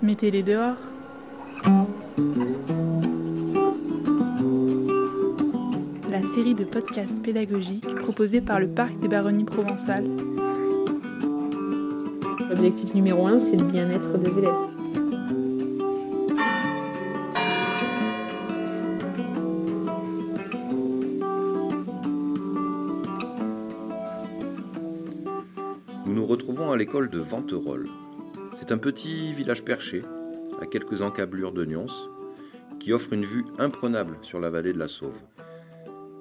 Mettez-les dehors. La série de podcasts pédagogiques proposée par le Parc des Baronnies provençales. L'objectif numéro un, c'est le bien-être des élèves. Nous nous retrouvons à l'école de Venterolles. C'est un petit village perché, à quelques encablures de Nyons, qui offre une vue imprenable sur la vallée de la Sauve.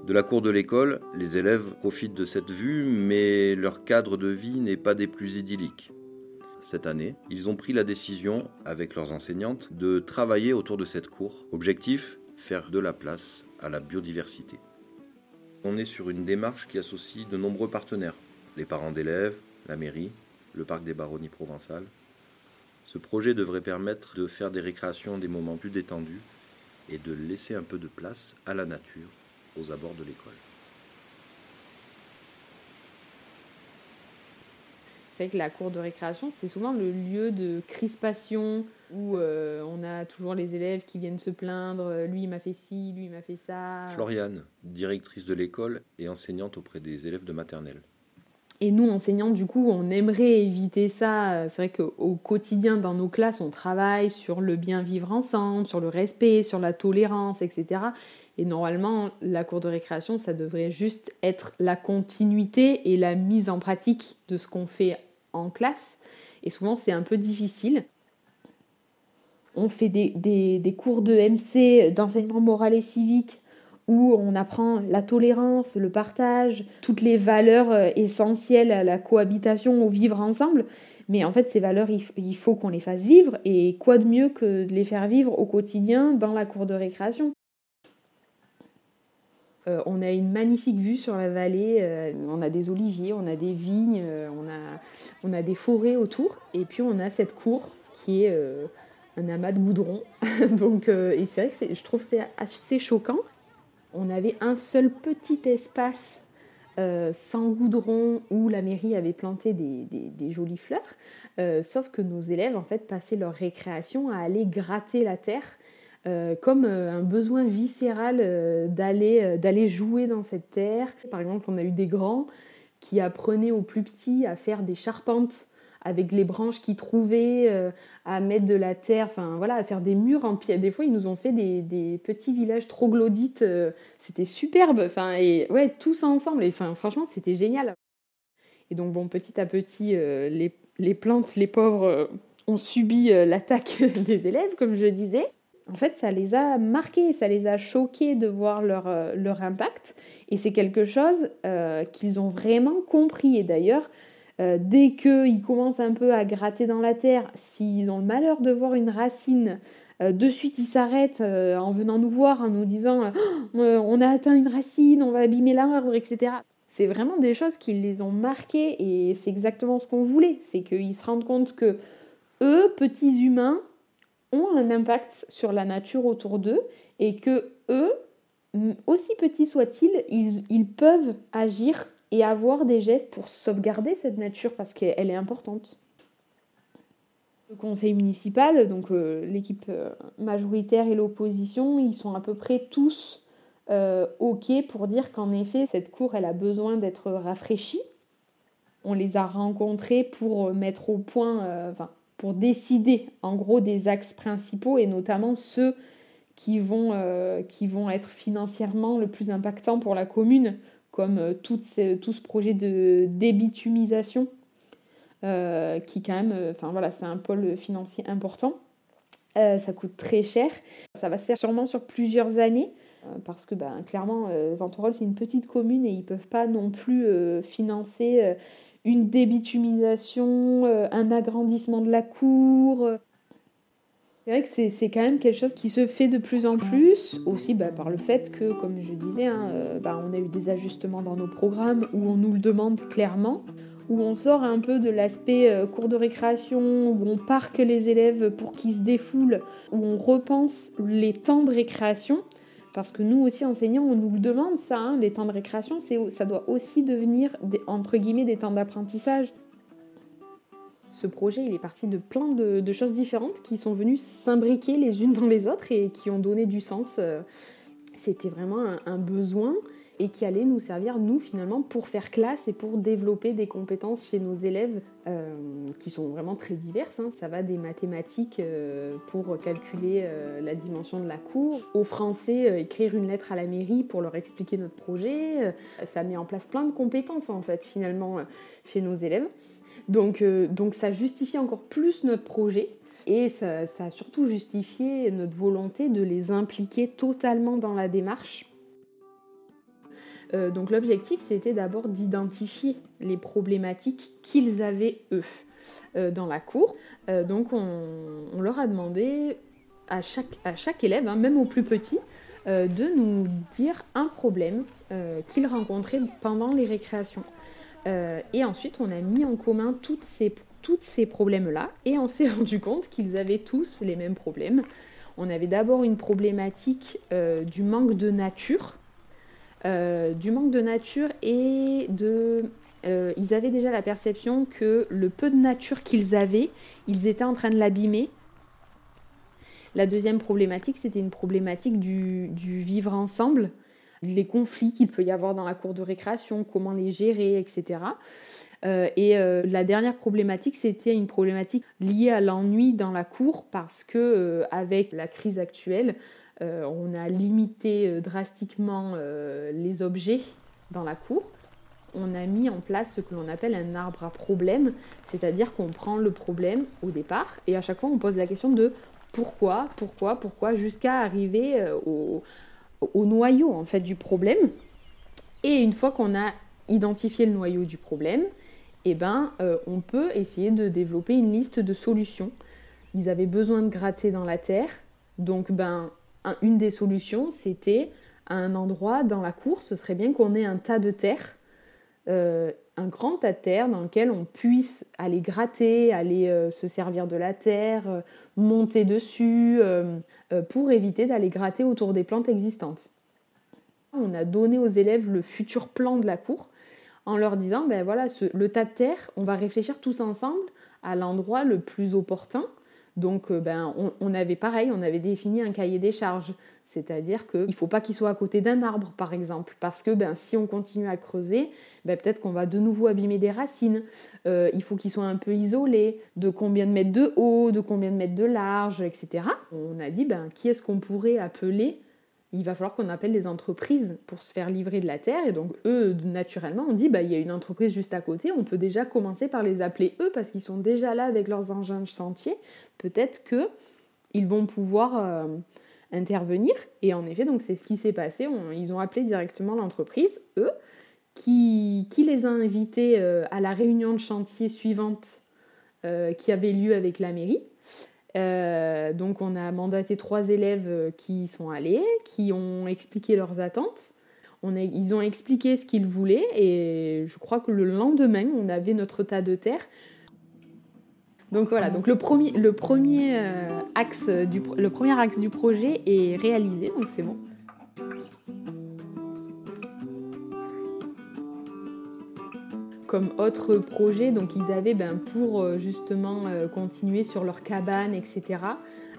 De la cour de l'école, les élèves profitent de cette vue, mais leur cadre de vie n'est pas des plus idylliques. Cette année, ils ont pris la décision, avec leurs enseignantes, de travailler autour de cette cour. Objectif faire de la place à la biodiversité. On est sur une démarche qui associe de nombreux partenaires les parents d'élèves, la mairie, le parc des baronnies provençales. Ce projet devrait permettre de faire des récréations des moments plus détendus et de laisser un peu de place à la nature aux abords de l'école. C'est vrai que la cour de récréation, c'est souvent le lieu de crispation où euh, on a toujours les élèves qui viennent se plaindre. Lui, il m'a fait ci, lui, il m'a fait ça. Floriane, directrice de l'école et enseignante auprès des élèves de maternelle. Et nous, enseignants, du coup, on aimerait éviter ça. C'est vrai qu'au quotidien, dans nos classes, on travaille sur le bien vivre ensemble, sur le respect, sur la tolérance, etc. Et normalement, la cour de récréation, ça devrait juste être la continuité et la mise en pratique de ce qu'on fait en classe. Et souvent, c'est un peu difficile. On fait des, des, des cours de MC, d'enseignement moral et civique, où on apprend la tolérance, le partage, toutes les valeurs euh, essentielles à la cohabitation, au vivre ensemble. Mais en fait, ces valeurs, il faut qu'on les fasse vivre. Et quoi de mieux que de les faire vivre au quotidien dans la cour de récréation? Euh, on a une magnifique vue sur la vallée, euh, on a des oliviers, on a des vignes, on, a, des forêts autour, et puis on a cette cour qui est un amas de goudron. Donc, et c'est vrai que je trouve c'est assez choquant on avait un seul petit espace euh, sans goudron où la mairie avait planté des, jolies fleurs, euh, sauf que nos élèves en fait passaient leur récréation à aller gratter la terre euh, comme un besoin viscéral d'aller d'aller jouer dans cette terre. Par exemple, on a eu des grands qui apprenaient aux plus petits à faire des charpentes avec les branches qu'ils trouvaient, euh, à mettre de la terre, enfin voilà, à faire des murs en pierre. Des fois, ils nous ont fait des, petits villages troglodytes, euh, c'était superbe, enfin, et ouais, tous ensemble, et enfin, franchement, c'était génial. Et donc, bon, petit à petit, euh, les, plantes, les pauvres, ont subi l'attaque des élèves, comme je disais. En fait, ça les a marqués, ça les a choqués de voir leur, leur impact. Et c'est quelque chose qu'ils ont vraiment compris. Et d'ailleurs, euh, dès qu'ils commencent un peu à gratter dans la terre, s'ils ont le malheur de voir une racine, euh, de suite ils s'arrêtent euh, en venant nous voir, en nous disant oh, on a atteint une racine, on va abîmer l'arbre, etc. C'est vraiment des choses qui les ont marqués et c'est exactement ce qu'on voulait. C'est qu'ils se rendent compte que eux, petits humains, ont un impact sur la nature autour d'eux et que eux, aussi petits soient-ils, ils, ils peuvent agir et avoir des gestes pour sauvegarder cette nature parce qu'elle est importante. Le conseil municipal, donc euh, l'équipe euh, majoritaire et l'opposition, ils sont à peu près tous euh, OK pour dire qu'en effet, cette cour, elle a besoin d'être rafraîchie. On les a rencontrés pour mettre au point, pour décider en gros des axes principaux et notamment ceux qui vont, qui vont être financièrement le plus impactants pour la commune comme euh, tout, ce projet de débitumisation, euh, qui quand même, euh, enfin voilà, c'est un pôle financier important. ça coûte très cher. Ça va se faire sûrement sur plusieurs années parce que ben, clairement, Venterolles, c'est une petite commune et ils ne peuvent pas non plus financer une débitumisation, un agrandissement de la cour. C'est vrai que c'est quand même quelque chose qui se fait de plus en plus, aussi bah, par le fait que, comme je disais, hein, euh, bah, on a eu des ajustements dans nos programmes où on nous le demande clairement, où on sort un peu de l'aspect euh, cours de récréation, où on parque les élèves pour qu'ils se défoulent, où on repense les temps de récréation. Parce que nous aussi, enseignants, on nous le demande ça, hein, les temps de récréation, ça doit aussi devenir, entre guillemets, des temps d'apprentissage. Ce projet, il est parti de plein de, choses différentes qui sont venues s'imbriquer les unes dans les autres et qui ont donné du sens. C'était vraiment un besoin et qui allait nous servir, nous, finalement, pour faire classe et pour développer des compétences chez nos élèves euh, qui sont vraiment très diverses. Hein. Ça va des mathématiques euh, pour calculer euh, la dimension de la cour, au français, écrire une lettre à la mairie pour leur expliquer notre projet. ça met en place plein de compétences, en fait, finalement, chez nos élèves. Donc, donc ça justifie encore plus notre projet. Et ça, a surtout justifié notre volonté de les impliquer totalement dans la démarche euh, donc l'objectif, c'était d'abord d'identifier les problématiques qu'ils avaient eux euh, dans la cour. Euh, donc on, leur a demandé à chaque, à chaque élève, hein, même au plus petit, de nous dire un problème qu'ils rencontraient pendant les récréations. Et ensuite, on a mis en commun toutes ces, ces problèmes-là et on s'est rendu compte qu'ils avaient tous les mêmes problèmes. On avait d'abord une problématique du manque de nature euh, du manque de nature et de... Euh, ils avaient déjà la perception que le peu de nature qu'ils avaient, ils étaient en train de l'abîmer. La deuxième problématique, c'était une problématique du, vivre ensemble, les conflits qu'il peut y avoir dans la cour de récréation, comment les gérer, etc. et euh, la dernière problématique, c'était une problématique liée à l'ennui dans la cour parce que avec la crise actuelle, euh, on a limité euh, drastiquement euh, les objets dans la cour. On a mis en place ce que l'on appelle un arbre à problème, c'est-à-dire qu'on prend le problème au départ et à chaque fois on pose la question de pourquoi, pourquoi, pourquoi, jusqu'à arriver au, noyau en fait du problème. Et une fois qu'on a identifié le noyau du problème, eh ben, on peut essayer de développer une liste de solutions. Ils avaient besoin de gratter dans la terre, donc ben, une des solutions, c'était à un endroit dans la cour, ce serait bien qu'on ait un tas de terre, euh, un grand terre dans lequel on puisse aller gratter, aller euh, se servir de la terre, euh, monter dessus, pour éviter d'aller gratter autour des plantes existantes. On a donné aux élèves le futur plan de la cour en leur disant, ben voilà, le tas de terre, on va réfléchir tous ensemble à l'endroit le plus opportun donc, euh, ben, on, avait pareil, on avait défini un cahier des charges. C'est-à-dire qu'il ne faut pas qu'il soit à côté d'un arbre, par exemple, parce que ben, si on continue à creuser, ben, peut-être qu'on va de nouveau abîmer des racines. Euh, il faut qu'il soit un peu isolé, de combien de mètres de haut, de combien de mètres de large, etc. On a dit, ben, qui est-ce qu'on pourrait appeler il va falloir qu'on appelle des entreprises pour se faire livrer de la terre. Et donc, eux, naturellement, on dit, bah, il y a une entreprise juste à côté, on peut déjà commencer par les appeler eux parce qu'ils sont déjà là avec leurs engins de chantier. Peut-être qu'ils vont pouvoir euh, intervenir. Et en effet, donc c'est ce qui s'est passé. ils ont appelé directement l'entreprise, eux, qui, qui, les a invités euh, à la réunion de chantier suivante euh, qui avait lieu avec la mairie. Euh, donc on a mandaté trois élèves euh, qui sont allés, qui ont expliqué leurs attentes. ils ont expliqué ce qu'ils voulaient et je crois que le lendemain, on avait notre tas de terre. Donc voilà, donc le premier, le premier, euh, axe, du, le premier axe du projet est réalisé, donc c'est bon. Comme autre projet. Donc ils avaient ben, pour euh, justement euh, continuer sur leur cabane, etc.,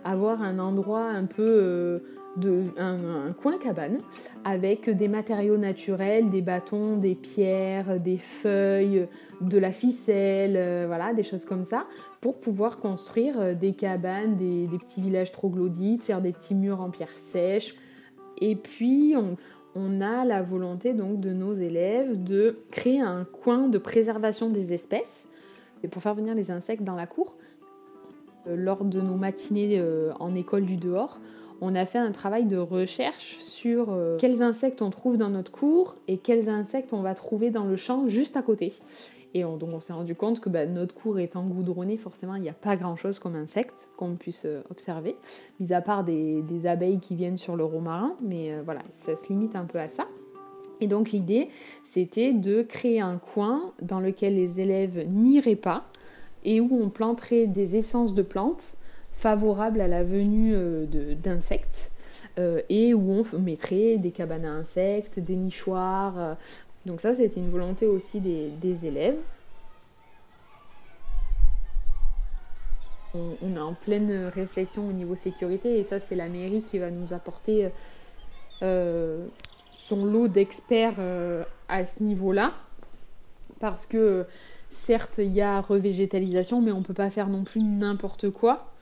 avoir un endroit un peu euh, de un, coin cabane avec des matériaux naturels, des bâtons, des pierres, des feuilles, de la ficelle, voilà, des choses comme ça, pour pouvoir construire des cabanes, des, des petits villages troglodytes, faire des petits murs en pierre sèche. Et puis on, on a la volonté donc de nos élèves de créer un coin de préservation des espèces et pour faire venir les insectes dans la cour. Euh, lors de nos matinées euh, en école du dehors, on a fait un travail de recherche sur euh, quels insectes on trouve dans notre cour et quels insectes on va trouver dans le champ juste à côté. Et on, donc on s'est rendu compte que bah, notre cour étant goudronnée, forcément, il n'y a pas grand-chose comme insectes qu'on puisse euh, observer, mis à part des, abeilles qui viennent sur le romarin, mais euh, voilà, ça se limite un peu à ça. Et donc l'idée, c'était de créer un coin dans lequel les élèves n'iraient pas et où on planterait des essences de plantes favorables à la venue euh, d'insectes. et où on mettrait des cabanes à insectes, des nichoirs, donc ça, c'était une volonté aussi des, élèves. On, est en pleine réflexion au niveau sécurité et ça c'est la mairie qui va nous apporter euh, son lot d'experts euh, à ce niveau-là. Parce que certes il y a revégétalisation mais on ne peut pas faire non plus n'importe quoi.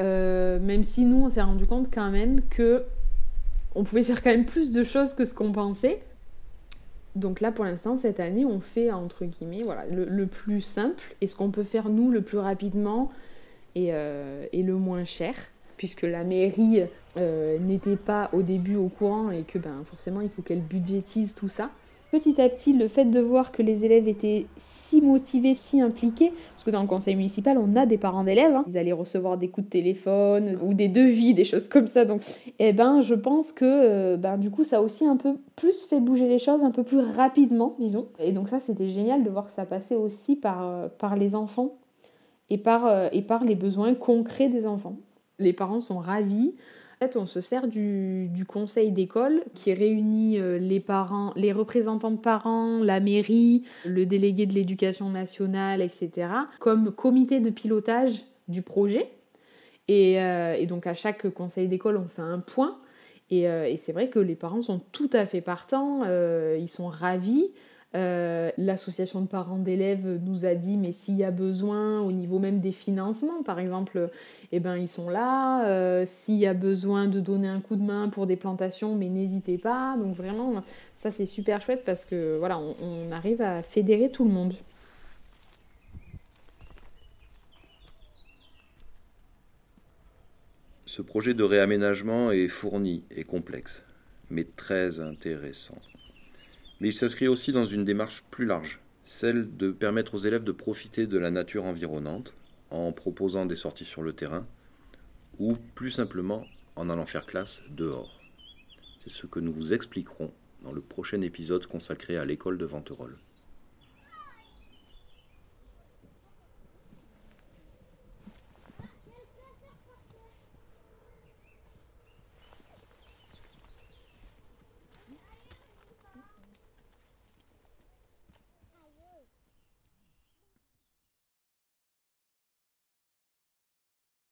Euh, même si nous on s'est rendu compte quand même que on pouvait faire quand même plus de choses que ce qu'on pensait. Donc là, pour l'instant, cette année, on fait, entre guillemets, voilà, le, plus simple et ce qu'on peut faire, nous, le plus rapidement et, euh, le moins cher, puisque la mairie euh, n'était pas au début au courant et que ben, forcément, il faut qu'elle budgétise tout ça petit à petit, le fait de voir que les élèves étaient si motivés, si impliqués, parce que dans le conseil municipal, on a des parents d'élèves, hein. ils allaient recevoir des coups de téléphone ou des devis, des choses comme ça. Donc, eh ben, je pense que euh, ben, du coup, ça a aussi un peu plus fait bouger les choses, un peu plus rapidement, disons. Et donc ça, c'était génial de voir que ça passait aussi par, euh, par les enfants et par, euh, et par les besoins concrets des enfants. Les parents sont ravis on se sert du, conseil d'école qui réunit euh, les parents, les représentants de parents, la mairie, le délégué de l'éducation nationale, etc., comme comité de pilotage du projet. Et, euh, donc à chaque conseil d'école, on fait un point. Et, euh, et c'est vrai que les parents sont tout à fait partants, ils sont ravis. Euh, l'association de parents d'élèves nous a dit mais s'il y a besoin au niveau même des financements par exemple eh ben ils sont là. Euh, s'il y a besoin de donner un coup de main pour des plantations mais n'hésitez pas. Donc vraiment ça c'est super chouette parce que voilà on arrive à fédérer tout le monde. Ce projet de réaménagement est fourni et complexe mais très intéressant mais il s'inscrit aussi dans une démarche plus large, celle de permettre aux élèves de profiter de la nature environnante en proposant des sorties sur le terrain ou plus simplement en allant faire classe dehors. C'est ce que nous vous expliquerons dans le prochain épisode consacré à l'école de Venterolles.